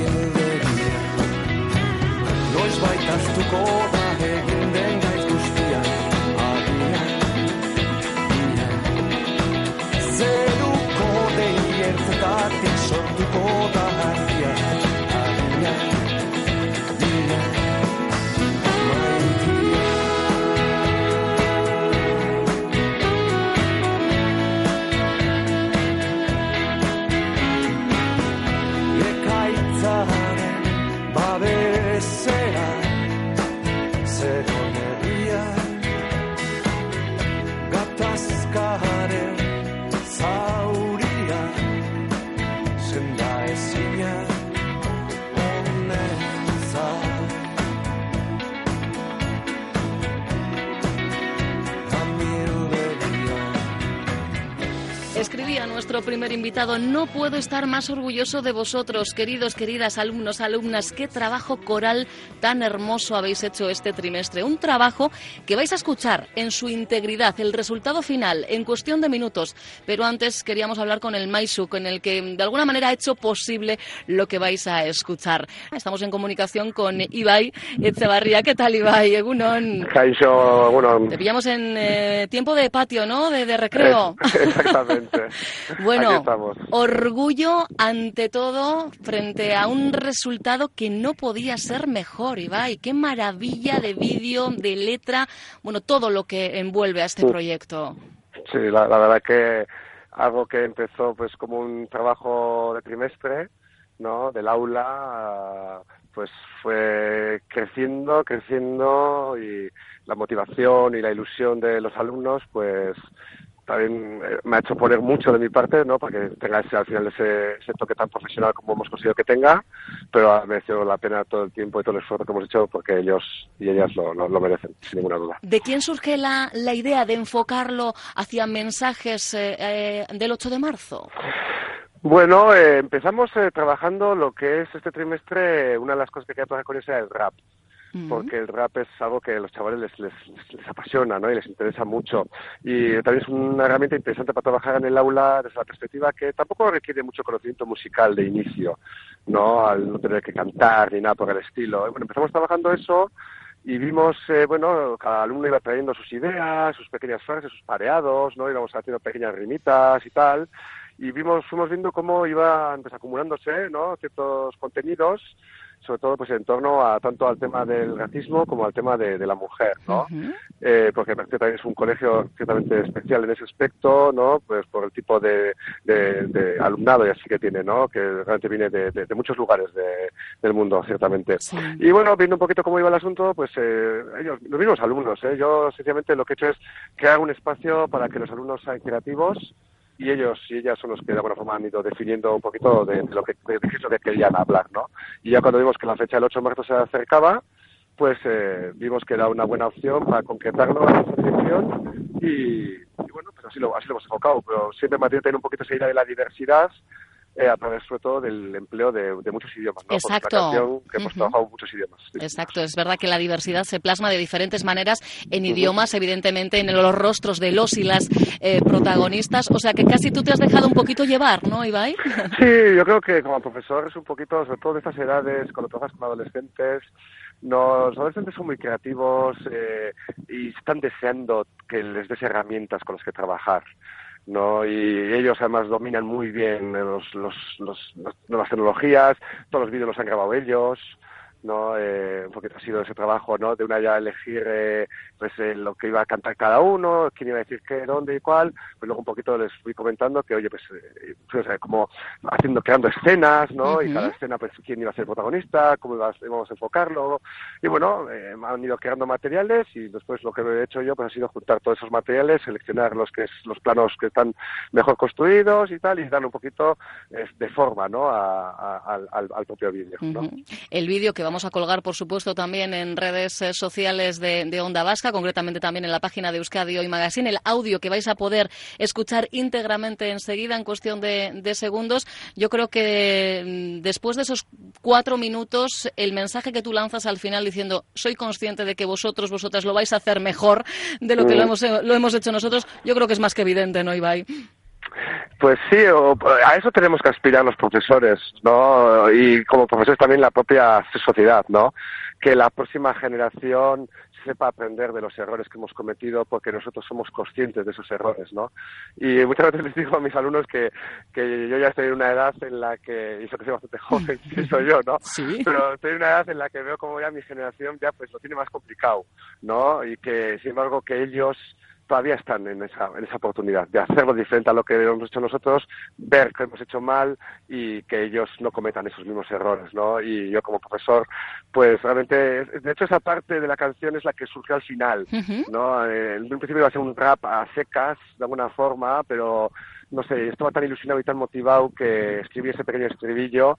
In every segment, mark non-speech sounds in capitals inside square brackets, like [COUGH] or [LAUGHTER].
irridegia Noiz baita aztuko da egin den gaiz guztia Agia, ia Zeruko deiertzetatik primer invitado. No puedo estar más orgulloso de vosotros, queridos, queridas alumnos, alumnas. Qué trabajo coral tan hermoso habéis hecho este trimestre. Un trabajo que vais a escuchar en su integridad, el resultado final, en cuestión de minutos. Pero antes queríamos hablar con el Maisu, con el que de alguna manera ha hecho posible lo que vais a escuchar. Estamos en comunicación con Ibai Echevarría. ¿Qué tal, Ibai? Egunon. Te pillamos en eh, tiempo de patio, ¿no? De, de recreo. exactamente. [LAUGHS] Bueno, orgullo ante todo frente a un resultado que no podía ser mejor, Ibai. Qué maravilla de vídeo, de letra, bueno, todo lo que envuelve a este proyecto. Sí, la, verdad que algo que empezó pues como un trabajo de trimestre, ¿no? Del aula, pues fue creciendo, creciendo y la motivación y la ilusión de los alumnos, pues también eh, me ha hecho poner mucho de mi parte, ¿no? Para que tenga ese, al final ese, toque tan profesional como hemos conseguido que tenga, pero ha merecido la pena todo el tiempo y todo el esfuerzo que hemos hecho porque ellos y ellas lo, lo, merecen, sin ninguna duda. ¿De quién surge la, la idea de enfocarlo hacia mensajes eh, eh, del 8 de marzo? Bueno, empezamos trabajando lo que es este trimestre, una de las cosas que quería trabajar con esa es el rap porque el rap es algo que a los chavales les, les, apasiona ¿no? y les interesa mucho. Y también es una herramienta interesante para trabajar en el aula desde la perspectiva que tampoco requiere mucho conocimiento musical de inicio, ¿no? al no tener que cantar ni nada por el estilo. bueno, empezamos trabajando eso y vimos, eh, bueno, cada alumno iba trayendo sus ideas, sus pequeñas frases, sus pareados, ¿no? Íbamos haciendo pequeñas rimitas y tal. Y vimos, fuimos viendo cómo iban pues, acumulándose, ¿no? Ciertos contenidos sobre todo pues en torno a tanto al tema del racismo como al tema de, la mujer, ¿no? eh, porque también es un colegio ciertamente especial en ese aspecto, ¿no? Pues por el tipo de, de, alumnado y así que tiene, ¿no? Que realmente viene de, muchos lugares del mundo, ciertamente. Y bueno, viendo un poquito cómo iba el asunto, pues eh, ellos, los mismos alumnos, ¿eh? Yo sencillamente lo que he hecho es crear un espacio para que los alumnos sean creativos y ellos y ellas son los que de alguna forma han ido definiendo un poquito de, lo que de, lo que querían hablar, ¿no? Y ya cuando vimos que la fecha del 8 de marzo se acercaba, pues eh, vimos que era una buena opción para concretarlo en esa dirección y, bueno, pues así lo, así lo hemos enfocado, pero siempre manteniendo un poquito esa idea de la diversidad eh, a través sobre todo del empleo de, muchos idiomas. ¿no? Exacto. que hemos trabajado muchos idiomas. Exacto, es verdad que la diversidad se plasma de diferentes maneras en idiomas, evidentemente en los rostros de los y las eh, protagonistas, o sea que casi tú te has dejado un poquito llevar, ¿no, Ibai? Sí, yo creo que como profesor es un poquito, sobre todo de estas edades, cuando trabajas con adolescentes, los adolescentes son muy creativos eh, y están deseando que les des herramientas con las que trabajar. ¿No? Y ellos además dominan muy bien los, los, los, las tecnologías, todos los vídeos los han grabado ellos, ¿no? Eh, un poquito ha sido ese trabajo, ¿no? De una ya elegir eh, pues eh, lo que iba a cantar cada uno, quién iba a decir qué, dónde y cuál, pues luego un poquito les fui comentando que, oye, pues, pues como haciendo, creando escenas, ¿no? Y cada escena, pues, quién iba a ser protagonista, cómo íbamos a enfocarlo, y bueno, eh, han ido creando materiales y después lo que he hecho yo, pues, ha sido juntar todos esos materiales, seleccionar los que los planos que están mejor construidos y tal, y darle un poquito de forma, ¿no? al, al, propio vídeo, ¿no? El vídeo que vamos vamos a colgar, por supuesto, también en redes eh, sociales de, Onda Vasca, concretamente también en la página de Euskadi Hoy Magazine, el audio que vais a poder escuchar íntegramente enseguida, en cuestión de, segundos. Yo creo que mm, después de esos cuatro minutos, el mensaje que tú lanzas al final diciendo, soy consciente de que vosotros, vosotras lo vais a hacer mejor de lo que lo hemos, lo hemos hecho nosotros, yo creo que es más que evidente, ¿no, Ibai? Pues sí, a eso tenemos que aspirar los profesores, ¿no? Y como profesores también la propia sociedad, ¿no? Que la próxima generación sepa aprender de los errores que hemos cometido porque nosotros somos conscientes de esos errores, ¿no? Y muchas veces les digo a mis alumnos que, que yo ya estoy en una edad en la que, y eso que soy bastante joven, [LAUGHS] sí soy yo, ¿no? ¿Sí? Pero estoy en una edad en la que veo como ya mi generación ya pues lo tiene más complicado, ¿no? Y que, sin embargo, que ellos todavía están en esa, en esa oportunidad de hacerlo diferente a lo que hemos hecho nosotros, ver que hemos hecho mal y que ellos no cometan esos mismos errores, ¿no? Y yo como profesor, pues realmente, de hecho esa parte de la canción es la que surgió al final, ¿no? En un principio iba a ser un rap a secas, de alguna forma, pero no sé, estaba tan ilusionado y tan motivado que escribí ese pequeño estribillo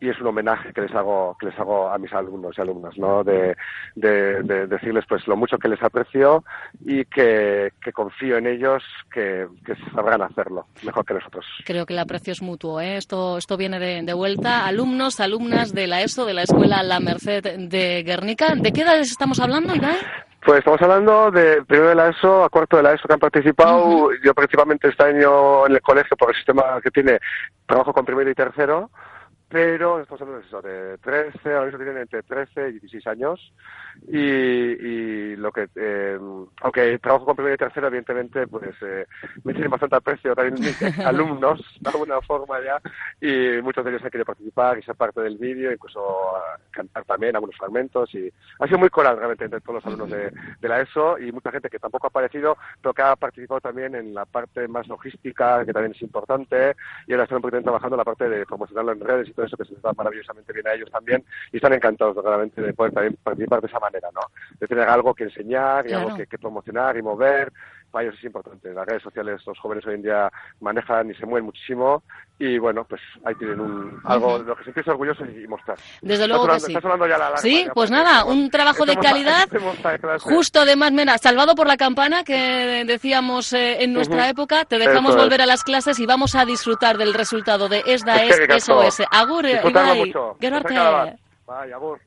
y es un homenaje que les hago que les hago a mis alumnos y alumnas no de, decirles pues lo mucho que les aprecio y que, confío en ellos que, sabrán hacerlo mejor que nosotros creo que el aprecio es mutuo ¿eh? esto esto viene de, vuelta alumnos alumnas de la ESO de la escuela La Merced de Guernica de qué edades estamos hablando? Pues estamos hablando de primero de la ESO a cuarto de la ESO que han participado. Yo principalmente este año en el colegio por el sistema que tiene trabajo con primero y tercero pero de eso, de 13, ahora mismo tienen entre 13 y 16 años, y, y lo que, eh, aunque trabajo con primero y tercero, evidentemente, pues eh, me tienen bastante aprecio también mis [LAUGHS] alumnos, de alguna forma ya, y muchos de ellos han querido participar y ser parte del vídeo, incluso cantar también algunos fragmentos, y ha sido muy coral realmente entre todos los alumnos de, de la ESO, y mucha gente que tampoco ha aparecido, pero que ha participado también en la parte más logística, que también es importante, y ahora están un poquito trabajando en la parte de promocionarlo en redes todo eso que se les da maravillosamente bien a ellos también. Y están encantados realmente de poder también participar de esa manera, ¿no? De tener algo que enseñar y algo que, que, promocionar y mover para ellos es importante. Las redes sociales los jóvenes hoy en día manejan y se mueven muchísimo y bueno, pues ahí tienen un, algo de lo que sentirse orgullosos y mostrar. Desde luego que sí. sí, pues nada, un trabajo de calidad [LAUGHS] justo además, mira, salvado por la campana que decíamos eh, en nuestra época, te dejamos volver a las clases y vamos a disfrutar del resultado de ESDA es SOS. Agur, Ibai, gero arte. Bai, agur.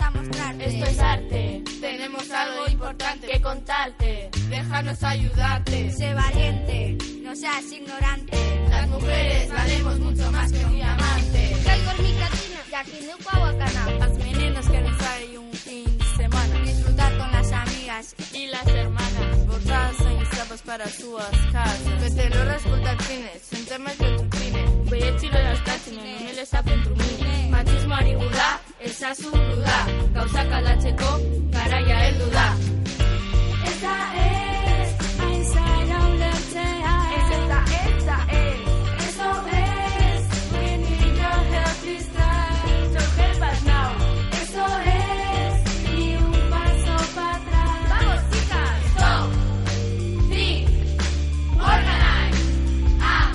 A mostrarte. Esto es arte, tenemos algo importante que contarte. Déjanos ayudarte. Sé valiente, no seas ignorante. Las mujeres valemos mucho más que un diamante. En mi catina, ya que no puedo Las meninas que nos hay un fin de semana. Disfrutar con las amigas y las hermanas. Botarse para suas casas escoltar fines, sentar més de tu ezazu duda, gauzak aldatzeko garaia heldu da. Eta ez, hain zaila ulertzea, ez eta ez da ez, ez o ez, we need your help this time, so help us now. Ez o ez, ni un paso para atrás. Vamos chicas, stop, think, organize, ah.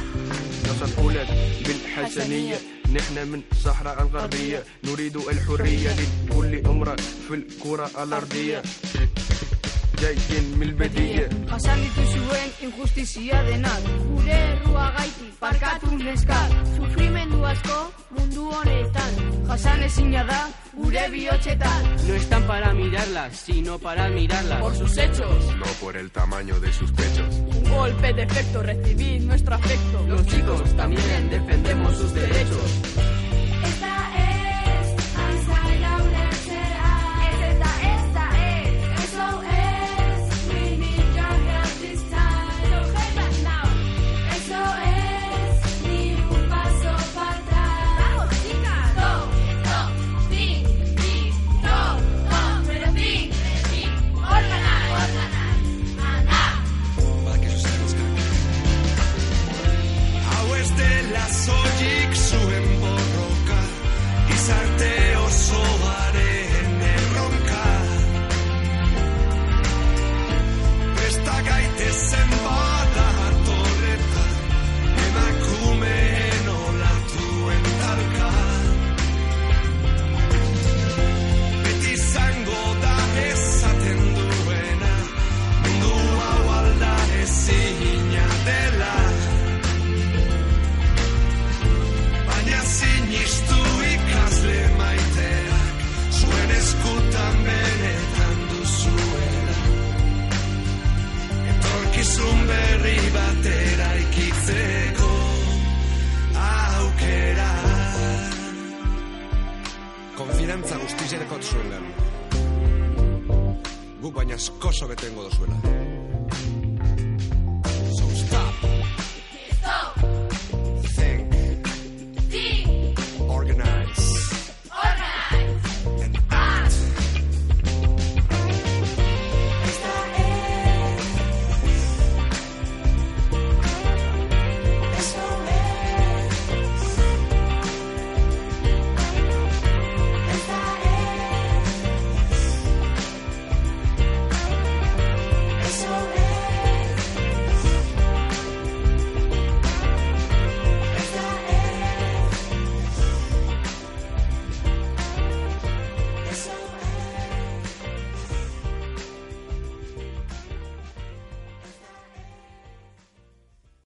نصل أولاد بالحسنية نحن من الصحراء الغربية نريد الحرية لكل امرأة في الكرة الأرضية. جايين من البدية قسم تشوين إن خشتي نار خوري gure bihotxetan No están para mirarlas, sino para admirarlas. Por sus hechos No por el tamaño de sus pechos Un golpe de efecto, recibid nuestro afecto Los chicos también defendemos sus derechos.